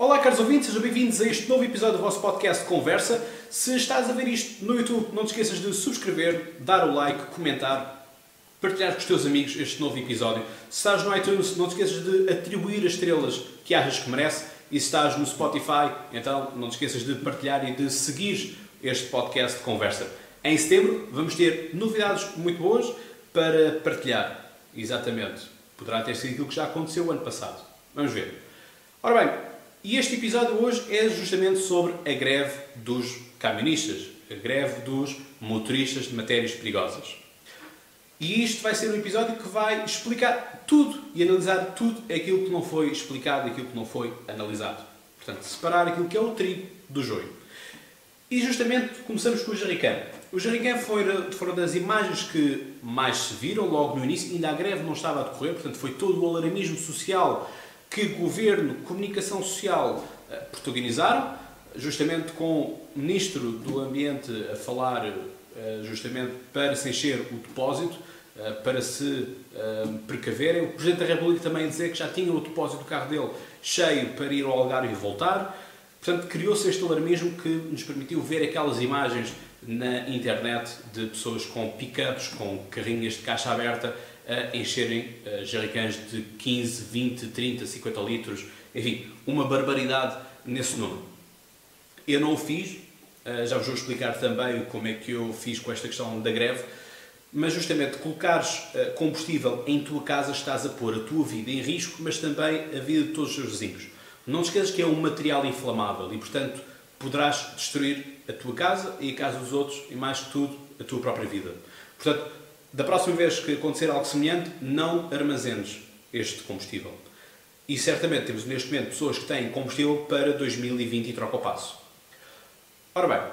Olá, caros ouvintes, sejam bem-vindos a este novo episódio do vosso podcast Conversa. Se estás a ver isto no YouTube, não te esqueças de subscrever, dar o like, comentar, partilhar com os teus amigos este novo episódio. Se estás no iTunes, não te esqueças de atribuir as estrelas que achas que merece. E se estás no Spotify, então não te esqueças de partilhar e de seguir este podcast conversa. Em setembro vamos ter novidades muito boas para partilhar. Exatamente. Poderá ter sido aquilo que já aconteceu o ano passado. Vamos ver. Ora bem, e este episódio hoje é justamente sobre a greve dos camionistas, a greve dos motoristas de matérias perigosas. E isto vai ser um episódio que vai explicar tudo e analisar tudo aquilo que não foi explicado e aquilo que não foi analisado. Portanto, separar aquilo que é o trigo do joio. E justamente começamos com o Jericã. O Jericã foi, foram das imagens que mais se viram logo no início, ainda a greve não estava a decorrer, portanto foi todo o alarmismo social que governo, comunicação social eh, protagonizaram, justamente com o Ministro do Ambiente a falar eh, justamente para se encher o depósito, eh, para se precaverem. O Presidente da República também dizer que já tinha o depósito do carro dele cheio para ir ao Algarve e voltar. Portanto, criou-se este alarmismo que nos permitiu ver aquelas imagens na internet de pessoas com pick-ups, com carrinhas de caixa aberta, a encherem uh, jerrycans de 15, 20, 30, 50 litros, enfim, uma barbaridade nesse número. Eu não o fiz, uh, já vos vou explicar também como é que eu fiz com esta questão da greve, mas justamente colocares uh, combustível em tua casa estás a pôr a tua vida em risco, mas também a vida de todos os seus vizinhos. Não te esqueças que é um material inflamável e, portanto, poderás destruir a tua casa e a casa dos outros e, mais que tudo, a tua própria vida. Portanto, da próxima vez que acontecer algo semelhante, não armazenes este combustível. E certamente temos neste momento pessoas que têm combustível para 2020 e troca o passo. Ora bem,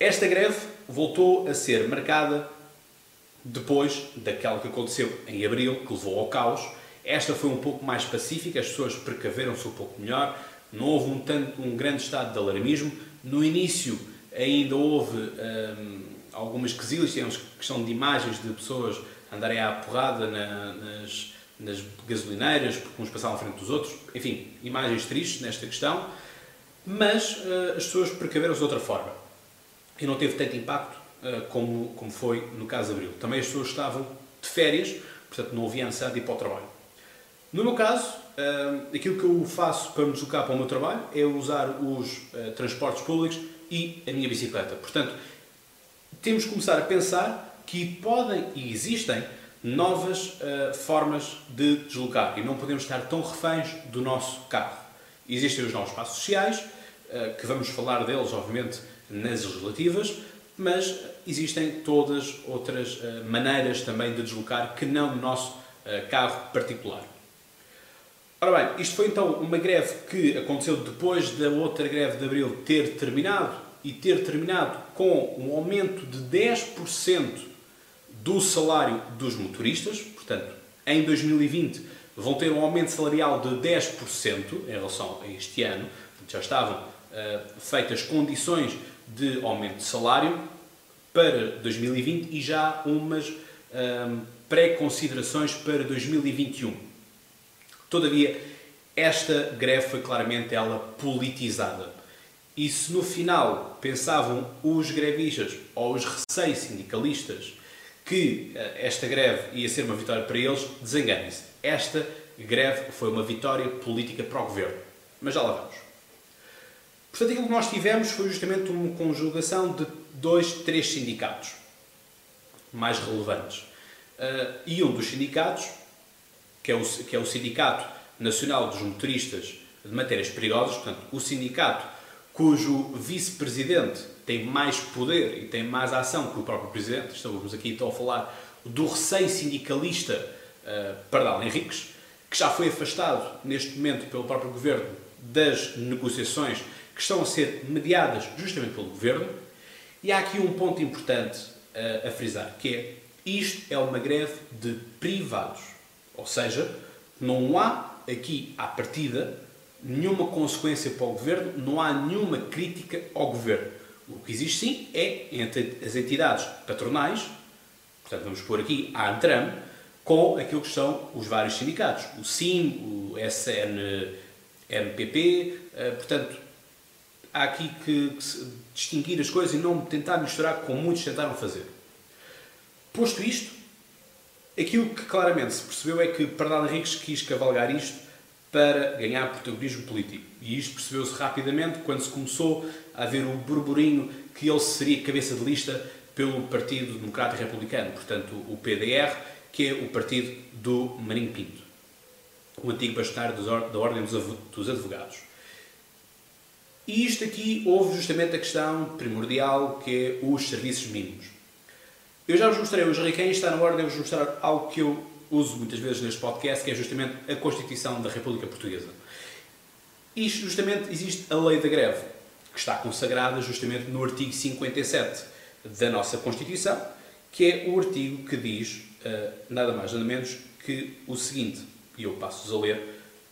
esta greve voltou a ser marcada depois daquela que aconteceu em abril, que levou ao caos. Esta foi um pouco mais pacífica, as pessoas precaveram-se um pouco melhor, não houve um, tanto, um grande estado de alarmismo. No início ainda houve hum, algumas quesilhas, temos questão de imagens de pessoas andarem à porrada na, nas, nas gasolineiras, porque uns passavam à frente dos outros, enfim, imagens tristes nesta questão, mas uh, as pessoas precaveram-se de outra forma e não teve tanto impacto uh, como, como foi no caso de Abril. Também as pessoas estavam de férias, portanto não havia necessidade de ir para o trabalho. No meu caso, uh, aquilo que eu faço para me deslocar para o meu trabalho é usar os transportes públicos e a minha bicicleta. Portanto, temos que começar a pensar que podem e existem novas uh, formas de deslocar e não podemos estar tão reféns do nosso carro. Existem os novos passos sociais, uh, que vamos falar deles, obviamente, nas legislativas, mas existem todas outras uh, maneiras também de deslocar que não no nosso carro particular. Ora bem, isto foi então uma greve que aconteceu depois da outra greve de abril ter terminado e ter terminado com um aumento de 10% do salário dos motoristas, portanto, em 2020 vão ter um aumento salarial de 10% em relação a este ano, já estavam uh, feitas condições de aumento de salário para 2020 e já umas uh, pré-considerações para 2021. Todavia, esta greve foi claramente ela politizada e se no final pensavam os grevistas ou os recém-sindicalistas que eh, esta greve ia ser uma vitória para eles, desenganem-se. Esta greve foi uma vitória política para o governo. Mas já lá vamos. Portanto, aquilo que nós tivemos foi justamente uma conjugação de dois, três sindicatos mais relevantes. Eh, e um dos sindicatos, que é o, que é o Sindicato Nacional dos Motoristas de Matérias Perigosas, portanto, o sindicato cujo vice-presidente tem mais poder e tem mais ação que o próprio presidente, estamos aqui então a falar do recém-sindicalista uh, Pardal Henriques, que já foi afastado neste momento pelo próprio governo das negociações que estão a ser mediadas justamente pelo governo. E há aqui um ponto importante uh, a frisar, que é isto é uma greve de privados. Ou seja, não há aqui à partida nenhuma consequência para o governo, não há nenhuma crítica ao governo. O que existe sim é entre as entidades patronais, portanto vamos pôr aqui a ANTRAM, com aquilo que são os vários sindicatos, o SIM, o SN, MPP, portanto, há aqui que distinguir as coisas e não tentar misturar como muitos tentaram fazer. Posto isto, aquilo que claramente se percebeu é que Pardal Henriques quis cavalgar isto para ganhar protagonismo político. E isto percebeu-se rapidamente quando se começou a haver o burburinho que ele seria cabeça de lista pelo Partido Democrata Republicano, portanto o PDR, que é o partido do Marinho Pinto, o antigo bastonário da Ordem dos Advogados. E isto aqui houve justamente a questão primordial que é os serviços mínimos. Eu já vos mostrei hoje, quem está na ordem, vos mostrar algo que eu uso muitas vezes neste podcast, que é justamente a Constituição da República Portuguesa. Isto justamente existe a lei da greve, que está consagrada justamente no artigo 57 da nossa Constituição, que é o artigo que diz uh, nada mais nada menos que o seguinte, e eu passo-vos a ler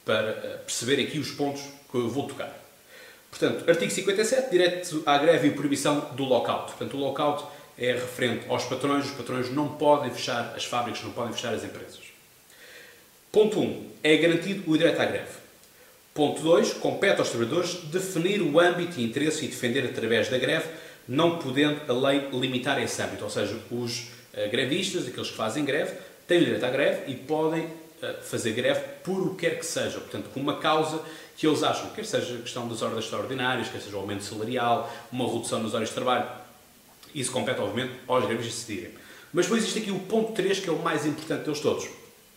para uh, perceber aqui os pontos que eu vou tocar. Portanto, artigo 57, direito à greve e proibição do lockout. Portanto, o lockout é referente aos patrões. Os patrões não podem fechar as fábricas, não podem fechar as empresas. Ponto 1. Um, é garantido o direito à greve. Ponto 2. Compete aos trabalhadores definir o âmbito e interesse e defender através da greve, não podendo a lei limitar esse âmbito. Ou seja, os uh, grevistas, aqueles que fazem greve, têm o direito à greve e podem uh, fazer greve por o que quer que seja. Portanto, com uma causa que eles acham, quer seja a questão das ordens extraordinárias, quer seja o aumento salarial, uma redução nas horas de trabalho. Isso compete, obviamente, aos grevistas decidirem. Mas depois existe aqui o ponto 3, que é o mais importante deles todos,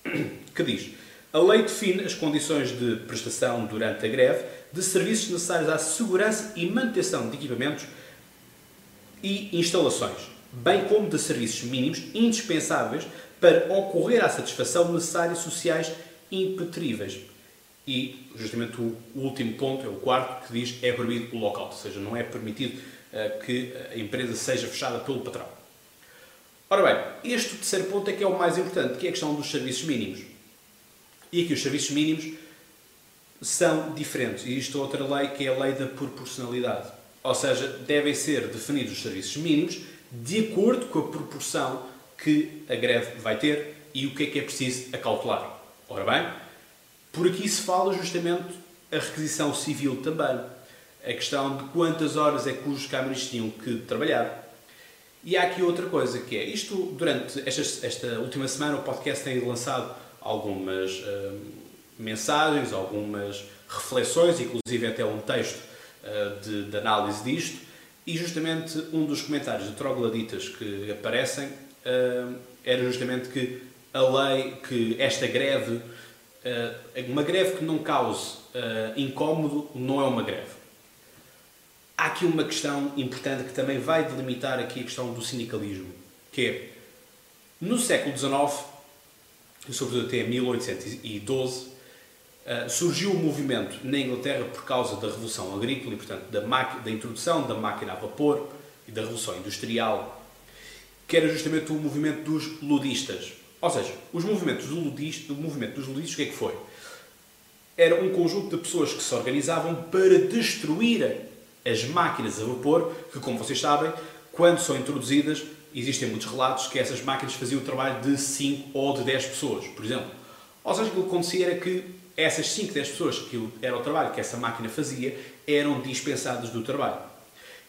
que diz a lei define as condições de prestação durante a greve de serviços necessários à segurança e manutenção de equipamentos e instalações, bem como de serviços mínimos indispensáveis para ocorrer à satisfação necessárias sociais impetríveis. E, justamente, o último ponto, é o quarto, que diz é proibido o local, ou seja, não é permitido que a empresa seja fechada pelo patrão. Ora bem, este terceiro ponto é que é o mais importante, que é a questão dos serviços mínimos. E aqui os serviços mínimos são diferentes. E isto é outra lei que é a lei da proporcionalidade. Ou seja, devem ser definidos os serviços mínimos de acordo com a proporção que a greve vai ter e o que é que é preciso acautelar. Ora bem, por aqui se fala justamente a requisição civil também. A questão de quantas horas é que os câmaras tinham que trabalhar. E há aqui outra coisa que é, isto durante esta, esta última semana o podcast tem lançado algumas uh, mensagens, algumas reflexões, inclusive até um texto uh, de, de, análise disto, e justamente um dos comentários de trogladitas que aparecem uh, era justamente que a lei, que esta greve, uma greve que não cause incómodo não é uma greve. Há aqui uma questão importante que também vai delimitar aqui a questão do sindicalismo, que é, no século XIX, sobretudo até 1812, eh, surgiu o um movimento na Inglaterra por causa da Revolução Agrícola e, portanto, da, da introdução da máquina a vapor e da Revolução Industrial, que era justamente o movimento dos ludistas. Ou seja, os movimentos do ludista, o movimento dos ludistas, o que é que foi? Era um conjunto de pessoas que se organizavam para destruir as máquinas a vapor, que, como vocês sabem, quando são introduzidas, existem muitos relatos que essas máquinas faziam o trabalho de 5 ou de 10 pessoas, por exemplo. Ou seja, o que acontecia era que essas 5, 10 pessoas que era o trabalho que essa máquina fazia eram dispensadas do trabalho.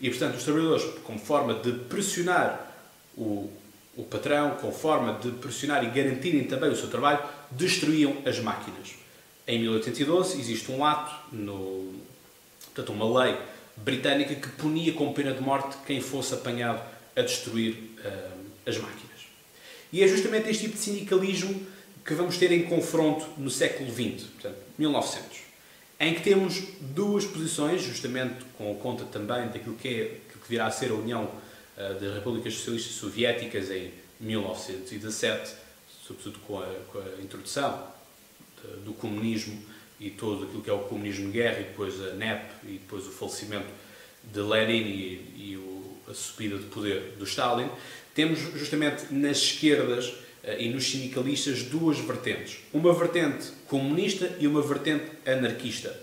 E, portanto, os trabalhadores, como forma de pressionar o, o patrão, como forma de pressionar e garantirem também o seu trabalho, destruíam as máquinas. Em 1812 existe um ato, no, portanto, uma lei britânica que punia com pena de morte quem fosse apanhado a destruir uh, as máquinas. E é justamente este tipo de sindicalismo que vamos ter em confronto no século XX, portanto, 1900, em que temos duas posições, justamente com conta também daquilo que, é, que virá a ser a União uh, das Repúblicas Socialistas Soviéticas em 1917, sobretudo com a, com a introdução de, do comunismo e todo aquilo que é o comunismo de guerra, e depois a NEP, e depois o falecimento de Lenin e, e o a subida de poder do Stalin, temos justamente nas esquerdas eh, e nos sindicalistas duas vertentes. Uma vertente comunista e uma vertente anarquista.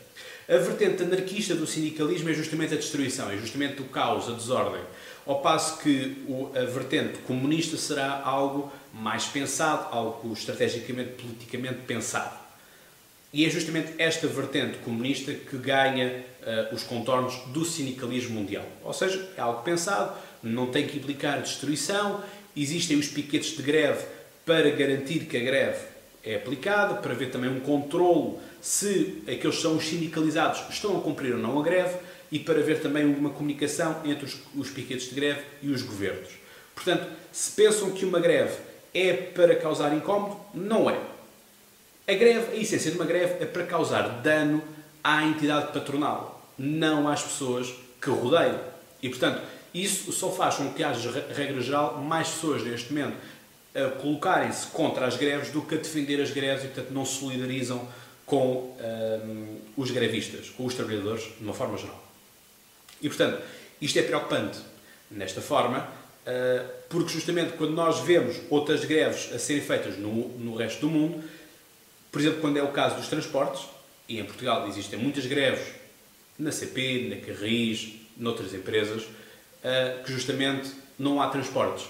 A vertente anarquista do sindicalismo é justamente a destruição, é justamente o caos, a desordem. Ao passo que a vertente comunista será algo mais pensado, algo estrategicamente, politicamente pensado. E é justamente esta vertente comunista que ganha uh, os contornos do sindicalismo mundial. Ou seja, é algo pensado, não tem que implicar destruição, existem os piquetes de greve para garantir que a greve é aplicada, para ver também um controlo se aqueles que são os sindicalizados estão a cumprir ou não a greve e para ver também uma comunicação entre os, os piquetes de greve e os governos. Portanto, se pensam que uma greve é para causar incómodo, não é. A greve, a essência de uma greve é para causar dano à entidade patronal, não às pessoas que rodeiam. E, portanto, isso só faz com que haja, regra geral, mais pessoas neste momento a colocarem-se contra as greves do que a defender as greves e, portanto, não se solidarizam com um, os grevistas, com os trabalhadores, de uma forma geral. E, portanto, isto é preocupante nesta forma, uh, porque justamente quando nós vemos outras greves a serem feitas no, no resto do mundo, por exemplo, quando é o caso dos transportes, e em Portugal existem muitas greves na CP, na Carris, noutras empresas, uh, que justamente não há transportes.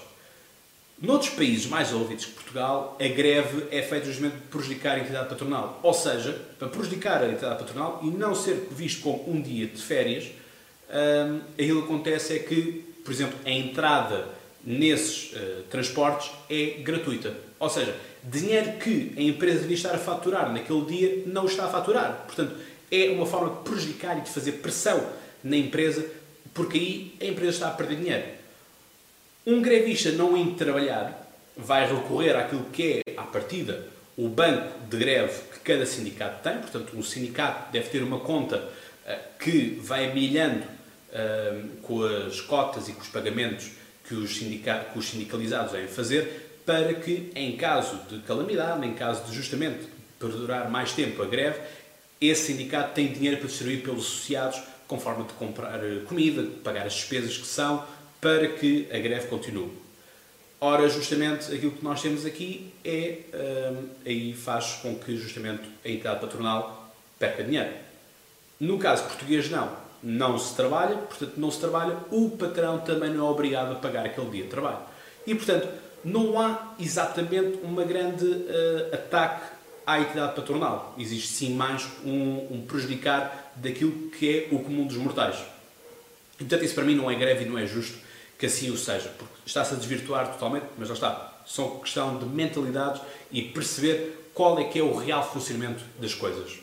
Noutros países mais ouvidos que Portugal, a greve é feita justamente para prejudicar a entidade patronal. Ou seja, para prejudicar a entidade patronal e não ser visto como um dia de férias, um, aquilo que acontece é que, por exemplo, a entrada nesses uh, transportes é gratuita. Ou seja, dinheiro que a empresa devia estar a faturar naquele dia não está a faturar. Portanto, é uma forma de prejudicar e de fazer pressão na empresa, porque aí a empresa está a perder dinheiro. Um grevista não indo trabalhar vai recorrer àquilo que é, à partida, o banco de greve que cada sindicato tem. Portanto, um sindicato deve ter uma conta uh, que vai milhando uh, com as cotas e com os pagamentos que os, que os sindicalizados devem fazer para que, em caso de calamidade, em caso de justamente perdurar mais tempo a greve, esse sindicato tem dinheiro para distribuir pelos associados, com forma de comprar eh, comida, de pagar as despesas que são, para que a greve continue. Ora, justamente aquilo que nós temos aqui é, hum, aí faz com que justamente a entidade patronal perca dinheiro. No caso português, não. Não se trabalha, portanto, não se trabalha, o patrão também não é obrigado a pagar aquele dia de trabalho. E, portanto, não há exatamente uma grande uh, ataque à entidade patronal. Existe sim mais um, um, prejudicar daquilo que é o comum dos mortais. E, portanto, isso para mim não é greve e não é justo que assim o seja, porque está-se a desvirtuar totalmente, mas lá está. São questão de mentalidades e perceber qual é que é o real funcionamento das coisas.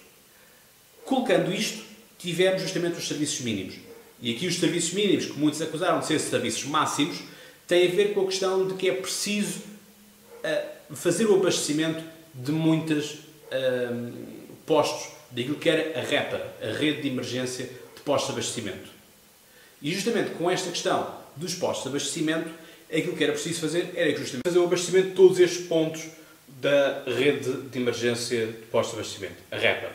Colocando isto, tivemos justamente os serviços mínimos. E aqui os serviços mínimos, que muitos acusaram de ser serviços máximos, tem a ver com a questão de que é preciso uh, fazer o abastecimento de muitos uh, eh, postos daquilo que era a REPA, a Rede de Emergência de Postos de Abastecimento. E justamente com esta questão dos postos de abastecimento, aquilo que era preciso fazer era justamente fazer o abastecimento de todos estes pontos da rede de emergência de postos de abastecimento, a REPA.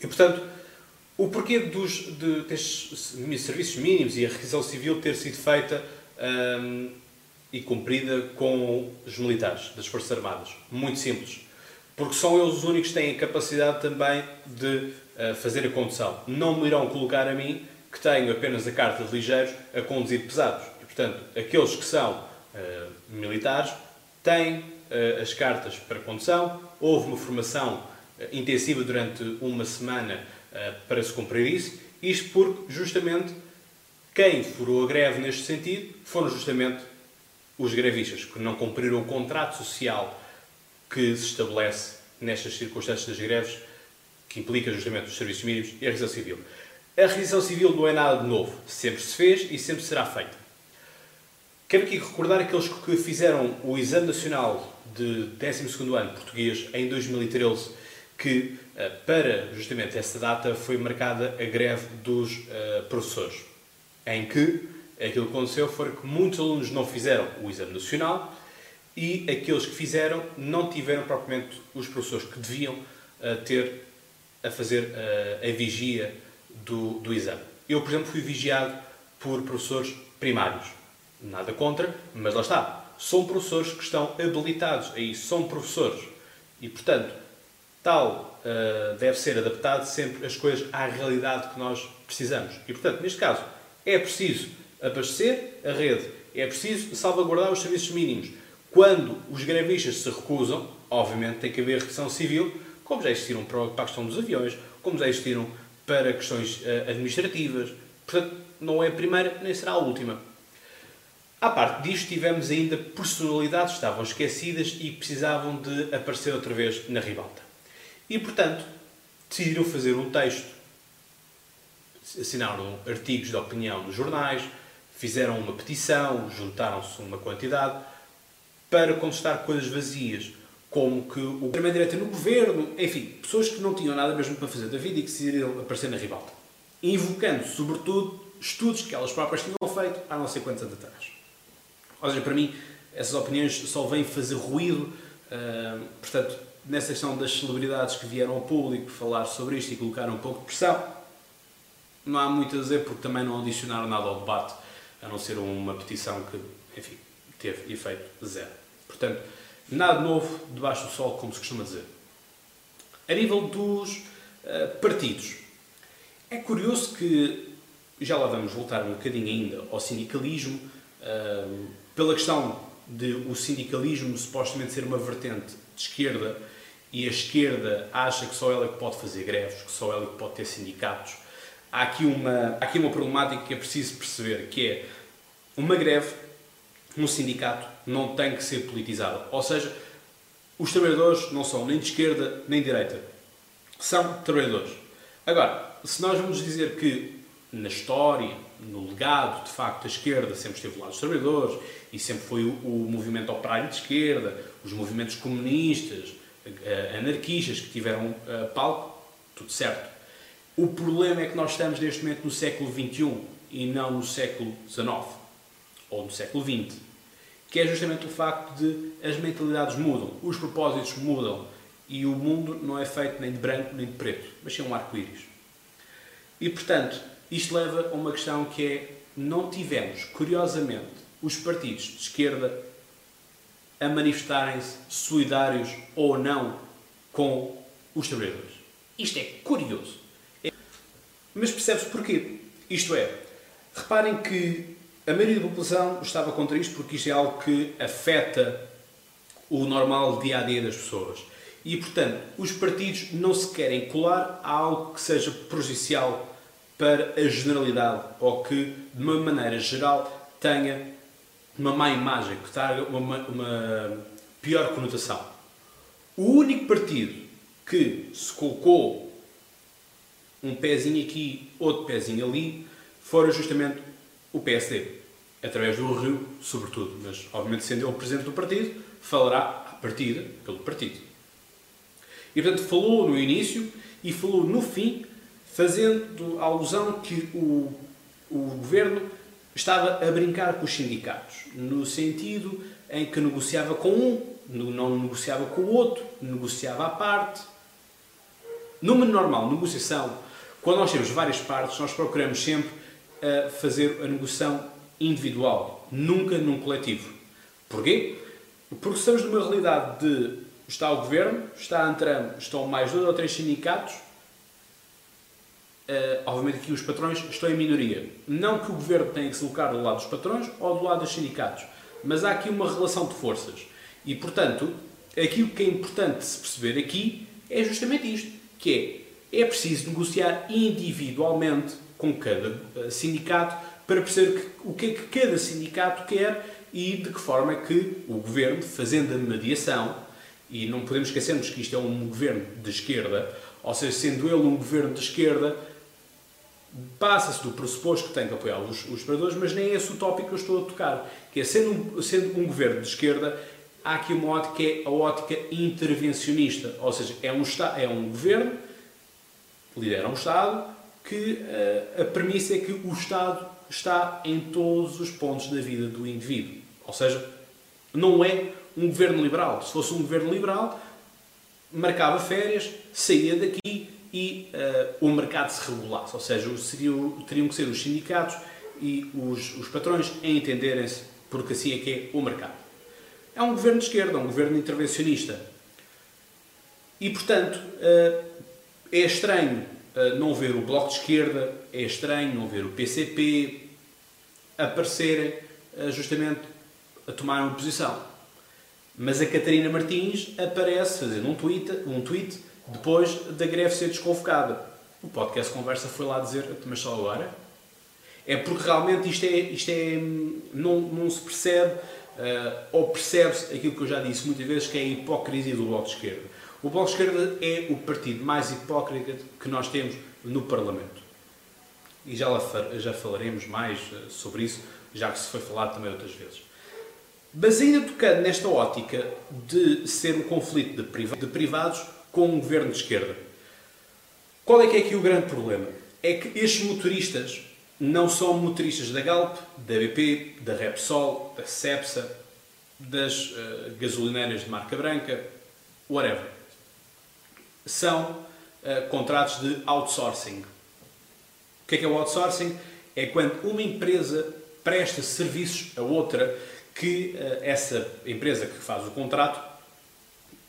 E, portanto, o porquê dos, de, destes serviços mínimos e a requisição civil ter sido feita hum, e cumprida com os militares das Forças Armadas? Muito simples. Porque são eles os únicos que têm a capacidade também de uh, fazer a condução. Não me irão colocar a mim, que tenho apenas a carta de ligeiros, a conduzir pesados. E, portanto, aqueles que são uh, militares têm uh, as cartas para condução. Houve uma formação intensiva durante uma semana para se cumprir isso. Isto porque, justamente, quem furou a greve neste sentido foram justamente os grevistas, que não cumpriram o contrato social que se estabelece nestas circunstâncias das greves, que implica justamente os serviços mínimos e a revisão civil. A revisão civil não é nada de novo, sempre se fez e sempre será feita. Quero aqui recordar aqueles que fizeram o Exame Nacional de 12º ano português em 2013, que eh, para justamente essa data foi marcada a greve dos uh, professores em que aquilo que aconteceu foi que muitos alunos não fizeram o exame nacional e aqueles que fizeram não tiveram propriamente os professores que deviam uh, ter a fazer uh, a vigia do, do exame. Eu, por exemplo, fui vigiado por professores primários. Nada contra, mas lá está. São professores que estão habilitados a isso, são professores. E, portanto, tal uh, deve ser adaptado sempre as coisas à realidade que nós precisamos. E, portanto, neste caso, é preciso abastecer a rede, é preciso salvaguardar os serviços mínimos. Quando os grevistas se recusam, obviamente tem que haver requisição civil, como já existiram para a questão dos aviões, como já existiram para questões uh, administrativas. Portanto, não é a primeira nem será a última. À parte disto, tivemos ainda personalidades que estavam esquecidas e precisavam de aparecer outra vez na ribalta. E, portanto, decidiram fazer um texto, assinaram artigos de opinião nos jornais, fizeram uma petição, juntaram-se uma quantidade para contestar coisas vazias, como que o primeiro-direita no governo, enfim, pessoas que não tinham nada mesmo para fazer da vida e que decidiram aparecer na ribalta. Invocando, sobretudo, estudos que elas próprias tinham feito há não sei quantos anos atrás. Ou seja, para mim, essas opiniões só vêm fazer ruído, uh, portanto, nessa questão das celebridades que vieram ao público falar sobre isto e colocaram um pouco de pressão, não há muito a dizer porque também não adicionaram nada ao debate, a não ser uma petição que, enfim, teve efeito zero. Portanto, nada novo debaixo do sol, como se costuma dizer. A nível dos uh, partidos, é curioso que, já lá vamos voltar um bocadinho ainda ao sindicalismo, uh, pela questão de o sindicalismo supostamente ser uma vertente de esquerda e a esquerda acha que só ela é que pode fazer greves, que só ela é que pode ter sindicatos, há aqui uma, há aqui uma problemática que é preciso perceber, que é uma greve, um sindicato, não tem que ser politizado. Ou seja, os trabalhadores não são nem de esquerda nem de direita. São trabalhadores. Agora, se nós vamos dizer que na história, no legado, de facto, a esquerda sempre esteve lá dos trabalhadores e sempre foi o, o movimento operário de esquerda, os movimentos comunistas, uh, anarquistas que tiveram uh, palco, tudo certo. O problema é que nós estamos neste momento no século XXI e não no século XIX ou no século XX, que é justamente o facto de as mentalidades mudam, os propósitos mudam e o mundo não é feito nem de branco nem de preto, mas sim um arco-íris. E portanto, isto leva a uma questão que é: não tivemos, curiosamente, os partidos de esquerda a manifestarem-se solidários ou não com os trabalhadores. Isto é curioso. Mas percebe-se porquê. Isto é, reparem que a maioria da população estava contra isto porque isto é algo que afeta o normal dia a dia das pessoas. E, portanto, os partidos não se querem colar a algo que seja prejudicial para a generalidade ou que, de uma maneira geral, tenha uma má imagem, que traga uma, uma pior conotação. O único partido que se colocou um pezinho aqui, outro pezinho ali, fora justamente o PSD, através do Rio, sobretudo. Mas, obviamente, sendo ele o presidente do partido, falará à partida pelo partido. E, portanto, falou no início e falou no fim, fazendo alusão que o, o governo estava a brincar com os sindicatos, no sentido em que negociava com um, não negociava com o outro, negociava à parte. Numa normal negociação, quando nós temos várias partes, nós procuramos sempre uh, fazer a negociação individual, nunca num coletivo. Porquê? Porque estamos numa realidade de está o governo, está a Antram, estão mais dois ou três sindicatos Uh, obviamente aqui os patrões estão em minoria. Não que o governo tenha que se colocar do lado dos patrões ou do lado dos sindicatos, mas há aqui uma relação de forças. E, portanto, aquilo que é importante se perceber aqui é justamente isto, que é, é preciso negociar individualmente com cada eh, sindicato para perceber o que é que cada sindicato quer e de que forma é que o governo, fazendo a mediação, e não podemos esquecermos que isto é um governo de esquerda, ou seja, sendo ele um governo de esquerda, passa-se do pressuposto que tem que apoiar os, os mas nem é esse o tópico que eu estou a tocar. Que é, sendo um, sendo um governo de esquerda, há aqui uma ótica que é a ótica intervencionista. Ou seja, é um, é um governo, lidera um Estado, que uh, a premissa é que o Estado está em todos os pontos da vida do indivíduo. Ou seja, não é um governo liberal. Se fosse um governo liberal, marcava férias, saía daqui e uh, o mercado se regulasse, ou seja, teriam que ser os sindicatos e os, os patrões a entenderem-se, porque assim é que é o mercado. É um governo de esquerda, um governo intervencionista. E, portanto, uh, é estranho uh, não ver o Bloco de Esquerda, é estranho não ver o PCP aparecerem justamente a tomar uma posição. Mas a Catarina Martins aparece fazendo um tweet, um tweet depois da greve ser desconvocada. O podcast Conversa foi lá dizer, mas só agora? É porque realmente isto é, isto é não, não se percebe, uh, ou percebe-se aquilo que eu já disse muitas vezes, que é a hipocrisia do Bloco de Esquerda. O Bloco de Esquerda é o partido mais hipócrita que nós temos no Parlamento. E já, já falaremos mais eh, sobre isso, já que se foi falado também outras vezes. Mas ainda tocando nesta ótica de ser um conflito de privados com um governo de esquerda. Qual é que é aqui o grande problema? É que estes motoristas não são motoristas da Galp, da BP, da Repsol, da Cepsa, das uh, gasolineiras de marca branca, whatever. São uh, contratos de outsourcing. O que é que é o outsourcing? É quando uma empresa presta serviços a outra que uh, essa empresa que faz o contrato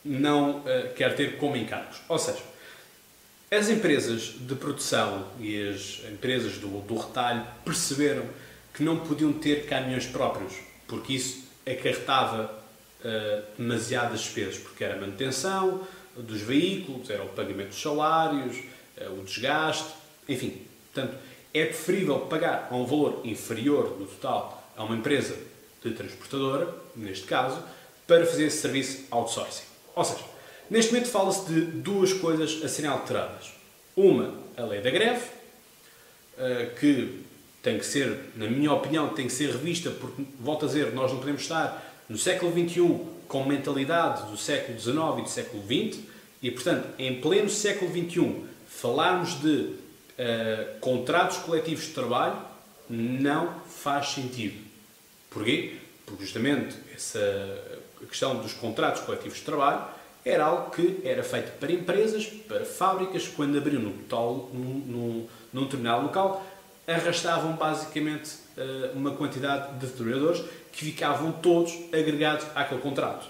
não uh, quer ter como encargos. Ou seja, as empresas de produção e as empresas do, do retalho perceberam que não podiam ter caminhões próprios, porque isso acarretava demasiadas despesas, porque era manutenção dos veículos, era o pagamento dos salários, uh, o desgaste, enfim. Portanto, é preferível pagar a um valor inferior do total a uma empresa de transportadora, neste caso, para fazer esse serviço outsourcing. Ou seja, neste momento fala-se de duas coisas a serem alteradas. Uma, a lei da greve, eh, que tem que ser, na minha opinião, tem que ser revista, porque, volto a dizer, nós não podemos estar no século XXI com mentalidade do século XIX e do século XX, e, portanto, em pleno século XXI, falarmos de uh, contratos coletivos de trabalho não faz sentido. Porquê? Porque justamente essa questão dos contratos coletivos de trabalho era algo que era feito para empresas, para fábricas, quando abriam no tal, num, num, num determinado local, arrastavam basicamente uh, uma quantidade de trabalhadores que ficavam todos agregados àquele contrato.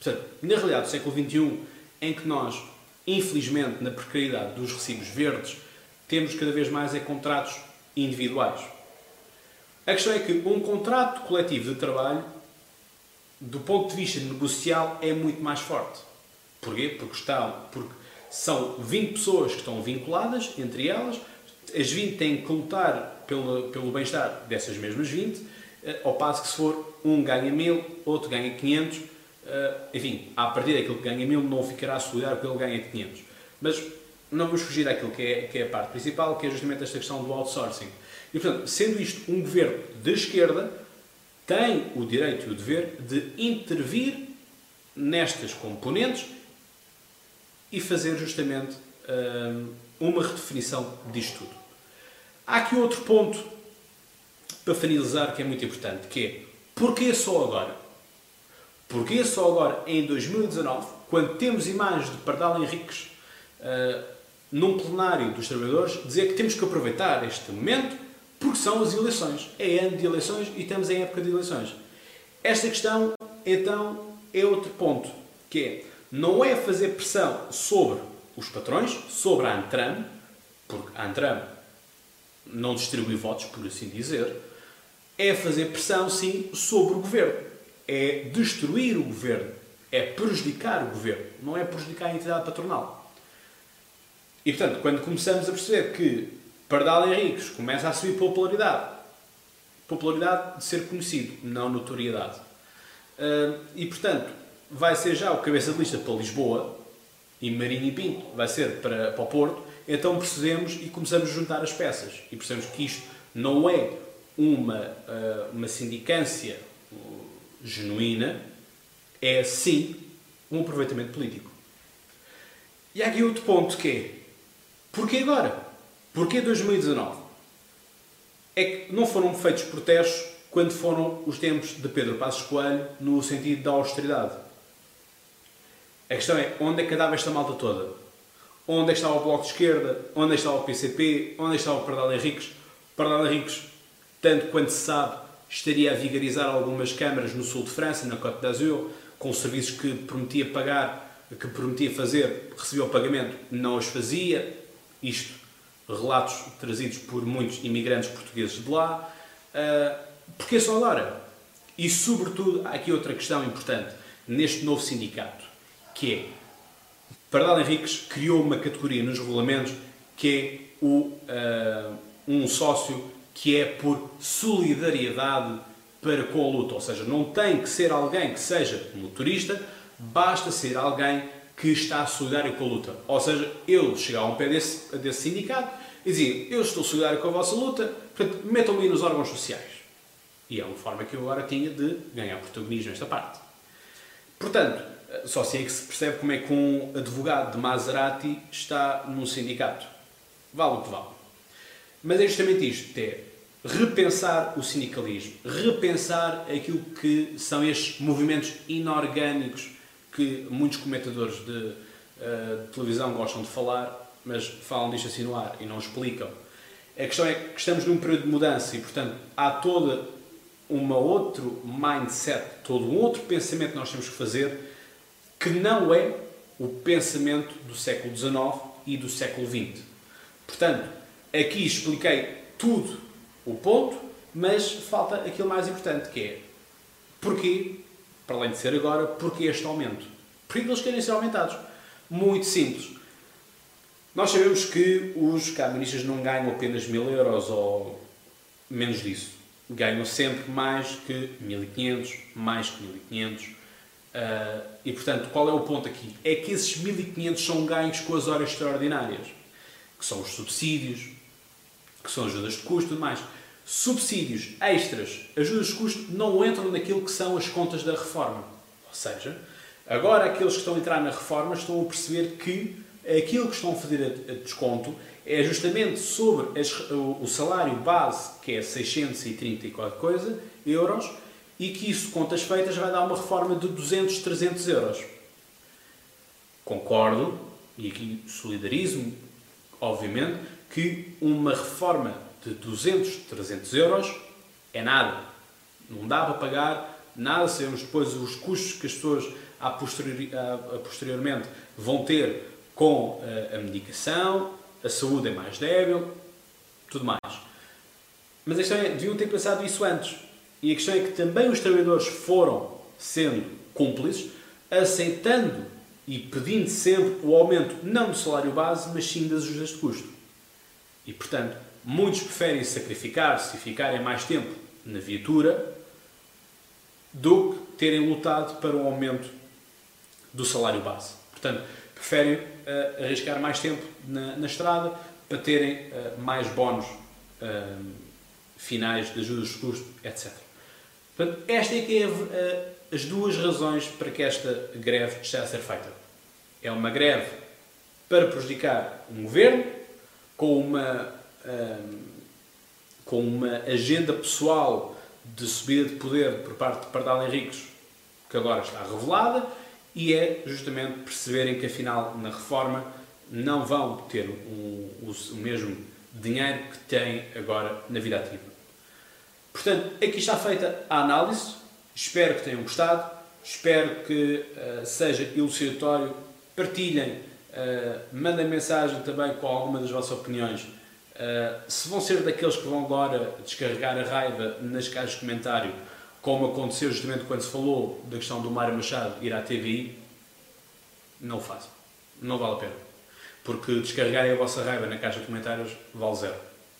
Portanto, na realidade do século XXI, em que nós, infelizmente, na precariedade dos recibos verdes, temos cada vez mais é contratos individuais. A questão é que um contrato coletivo de trabalho do ponto de vista negocial, é muito mais forte. Porquê? Porque, estão, porque são 20 pessoas que estão vinculadas entre elas, as 20 têm que lutar pelo, pelo bem-estar dessas mesmas 20, eh, ao passo que se for um ganha 1000, outro ganha 500, eh, enfim, a partir daquilo que ganha 1000 não ficará solidário porque ele ganha 500. Mas não vamos fugir daquilo que é, que é a parte principal, que é justamente esta questão do outsourcing. E, portanto, sendo isto um governo de esquerda, tem o direito e o dever de intervir nestas componentes e fazer justamente hum, uma redefinição disto tudo. Há aqui outro ponto para finalizar que é muito importante, que é porquê só agora? Porquê só agora, em 2019, quando temos imagens de Pardal Henriques uh, num plenário dos trabalhadores, dizer que temos que aproveitar este momento porque são as eleições. É ano de eleições e estamos em época de eleições. Esta questão, então, é outro ponto, que é, não é fazer pressão sobre os patrões, sobre a Antram, porque a Antram não distribui votos, por assim dizer, é fazer pressão, sim, sobre o governo. É destruir o governo. É prejudicar o governo. Não é prejudicar a entidade patronal. E, portanto, quando começamos a perceber que Pardal Henriques começa a subir popularidade. Popularidade de ser conhecido, não notoriedade. Uh, e, portanto, vai ser já o cabeça de lista para Lisboa e Marinho e Pinto vai ser para, para o Porto. Então percebemos e começamos a juntar as peças. E percebemos que isto não é uma, uh, uma sindicância genuína, é sim um aproveitamento político. E há aqui outro ponto que é, porquê agora? Porquê 2019? É que não foram feitos protestos quando foram os tempos de Pedro Passos Coelho no sentido da austeridade. A questão é, onde é que andava esta malta toda? Onde é estava o Bloco de Esquerda? Onde é estava o PCP? Onde é estava o Pardal Henriques? Pardal Henriques, tanto quanto se sabe, estaria a vigarizar algumas câmaras no sul de França, na Côte d'Azur, com serviços que prometia pagar, que prometia fazer, recebia o pagamento, não os fazia. Isto relatos trazidos por muitos imigrantes portugueses de lá. Uh, porque só agora? E, sobretudo, há aqui outra questão importante neste novo sindicato, que é Pardal Henriques criou uma categoria nos regulamentos que é o, uh, um sócio que é por solidariedade para com a luta. Ou seja, não tem que ser alguém que seja motorista, basta ser alguém que está solidário com a luta. Ou seja, ele chegar a um pé desse, desse sindicato e dizer eu estou solidário com a vossa luta, portanto, metam-me nos órgãos sociais. E é uma forma que eu agora tinha de ganhar protagonismo nesta parte. Portanto, só assim é que se percebe como é que um advogado de Maserati está num sindicato. Vale o que vale. Mas é justamente isto, é repensar o sindicalismo, repensar aquilo que são estes movimentos inorgânicos que muitos comentadores de, uh, de televisão gostam de falar, mas falam disto assim no ar e não explicam. A questão é que estamos num período de mudança e, portanto, há todo um outro mindset, todo um outro pensamento que nós temos que fazer que não é o pensamento do século XIX e do século XX. Portanto, aqui expliquei tudo o ponto, mas falta aquilo mais importante que é porquê, para além de ser agora, porquê este aumento? Porquê eles querem ser aumentados? Muito simples. Nós sabemos que os camionistas não ganham apenas mil euros ou menos disso. Ganham sempre mais que 1500, mais que 1500. Uh, ah, e portanto, qual é o ponto aqui? É que esses 1500 são ganhos com as horas extraordinárias, que são os subsídios, que são ajudas de custo e mais. Subsídios extras, ajudas de custo, não entram naquilo que são as contas da reforma. Ou seja, agora aqueles que estão a entrar na reforma estão a perceber que aquilo que estão a fazer a desconto é justamente sobre as, o salário base, que é 630 e qualquer coisa, euros, e que isso, contas feitas, vai dar uma reforma de 200, 300 euros. Concordo, e aqui solidarismo, obviamente, que uma reforma de 200, 300 euros é nada. Não dá para pagar nada, sabemos depois os custos que as pessoas a, posteriori, a, a posteriormente vão ter com a, eh, a medicação, a saúde é mais débil, tudo mais. Mas a questão é, deviam ter pensado isso antes. E a questão é que também os trabalhadores foram sendo cúmplices, aceitando e pedindo sempre o aumento não do salário base, mas sim das ajudas de custo. E, portanto, muitos preferem sacrificar-se e ficarem mais tempo na viatura do que terem lutado para um aumento do salário base. Portanto, preferem uh, arriscar mais tempo na, na, estrada para terem uh, mais bónus uh, finais de ajudas de custo, etc. Portanto, esta é que é as duas razões para que esta greve esteja a ser feita. É uma greve para prejudicar um governo com uma, com uma agenda pessoal de subida de poder por parte de Pardal Henriques, que agora está revelada, e é justamente perceberem que afinal na reforma não vão ter um, o, o mesmo dinheiro que têm agora na vida ativa. Portanto, aqui está feita a análise. Espero que tenham gostado. Espero que uh, seja elucidatório. Partilhem, uh, mandem mensagem também com alguma das vossas opiniões. Uh, se vão ser daqueles que vão agora descarregar a raiva nas caixas de comentário, como aconteceu justamente quando se falou da questão do Mário Machado ir à TVI, não o façam. Não vale a pena. Porque descarregarem a vossa raiva na caixa de comentários vale zero.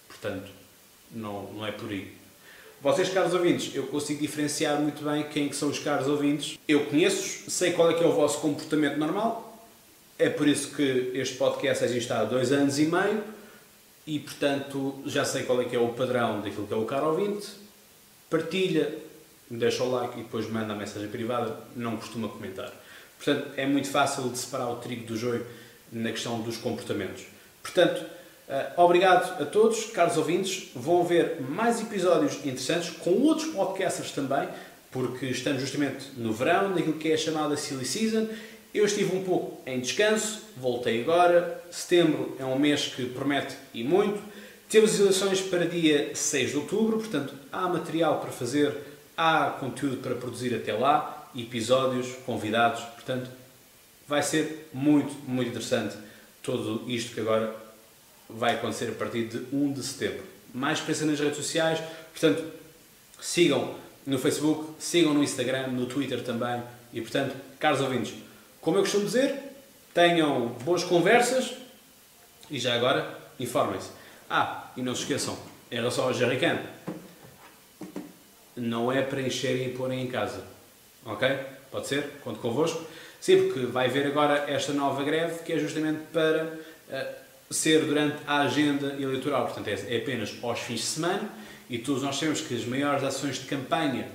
Portanto, não, não é por aí. Vocês, caros ouvintes, eu consigo diferenciar muito bem quem que são os caros ouvintes. Eu conheço-os, sei qual é que é o vosso comportamento normal. É por isso que este podcast está há dois anos e meio e, portanto, já sei qual é que é o padrão daquilo que é o caro ouvinte. Partilha, deixa o like e depois manda a mensagem privada. Não costuma comentar. Portanto, é muito fácil de separar o trigo do joio na questão dos comportamentos. Portanto, Uh, obrigado a todos, caros ouvintes. Vão ver mais episódios interessantes com outros podcasters também, porque estamos justamente no verão, naquilo que é a chamada Silly Season. Eu estive um pouco em descanso, voltei agora. Setembro é um mês que promete e muito. Temos eleições para dia 6 de outubro, portanto há material para fazer, há conteúdo para produzir até lá, episódios, convidados, portanto vai ser muito, muito interessante tudo isto que agora vai acontecer a partir de 1 de setembro. Mais presença nas redes sociais, portanto, sigam no Facebook, sigam no Instagram, no Twitter também. E, portanto, caros ouvintes, como eu costumo dizer, tenham boas conversas e já agora informem-se. Ah, e não se esqueçam, em relação ao Jerrycan, não é para encherem e porem em casa. Ok? Pode ser? Conto convosco. Sim, porque vai haver agora esta nova greve que é justamente para uh, ser durante a agenda eleitoral. Portanto, é, é apenas aos fins de semana e todos nós sabemos que as maiores ações de campanha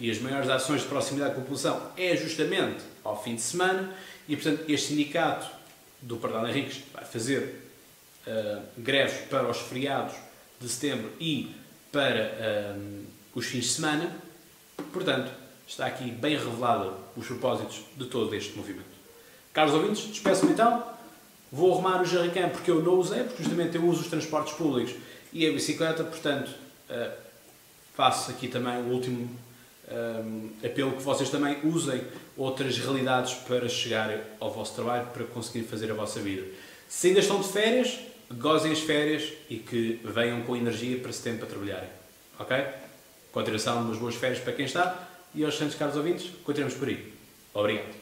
e as maiores ações de proximidade com a população é justamente ao fim de semana e, portanto, este sindicato do Pardal Henriques vai fazer uh, greves para os feriados de setembro e para uh, os fins de semana. Portanto, está aqui bem revelado os propósitos de todo este movimento. Caros ouvintes, despeço-me então. Vou arrumar o Jarricam porque eu não usei, porque justamente eu uso os transportes públicos e a bicicleta, portanto, uh, faço aqui também o último um, apelo que vocês também usem outras realidades para chegar ao vosso trabalho, para conseguir fazer a vossa vida. Se ainda estão de férias, gozem as férias e que venham com energia para setembro para trabalharem. Ok? Continuação umas boas férias para quem está e aos santos caros ouvintes, continuamos por aí. Obrigado.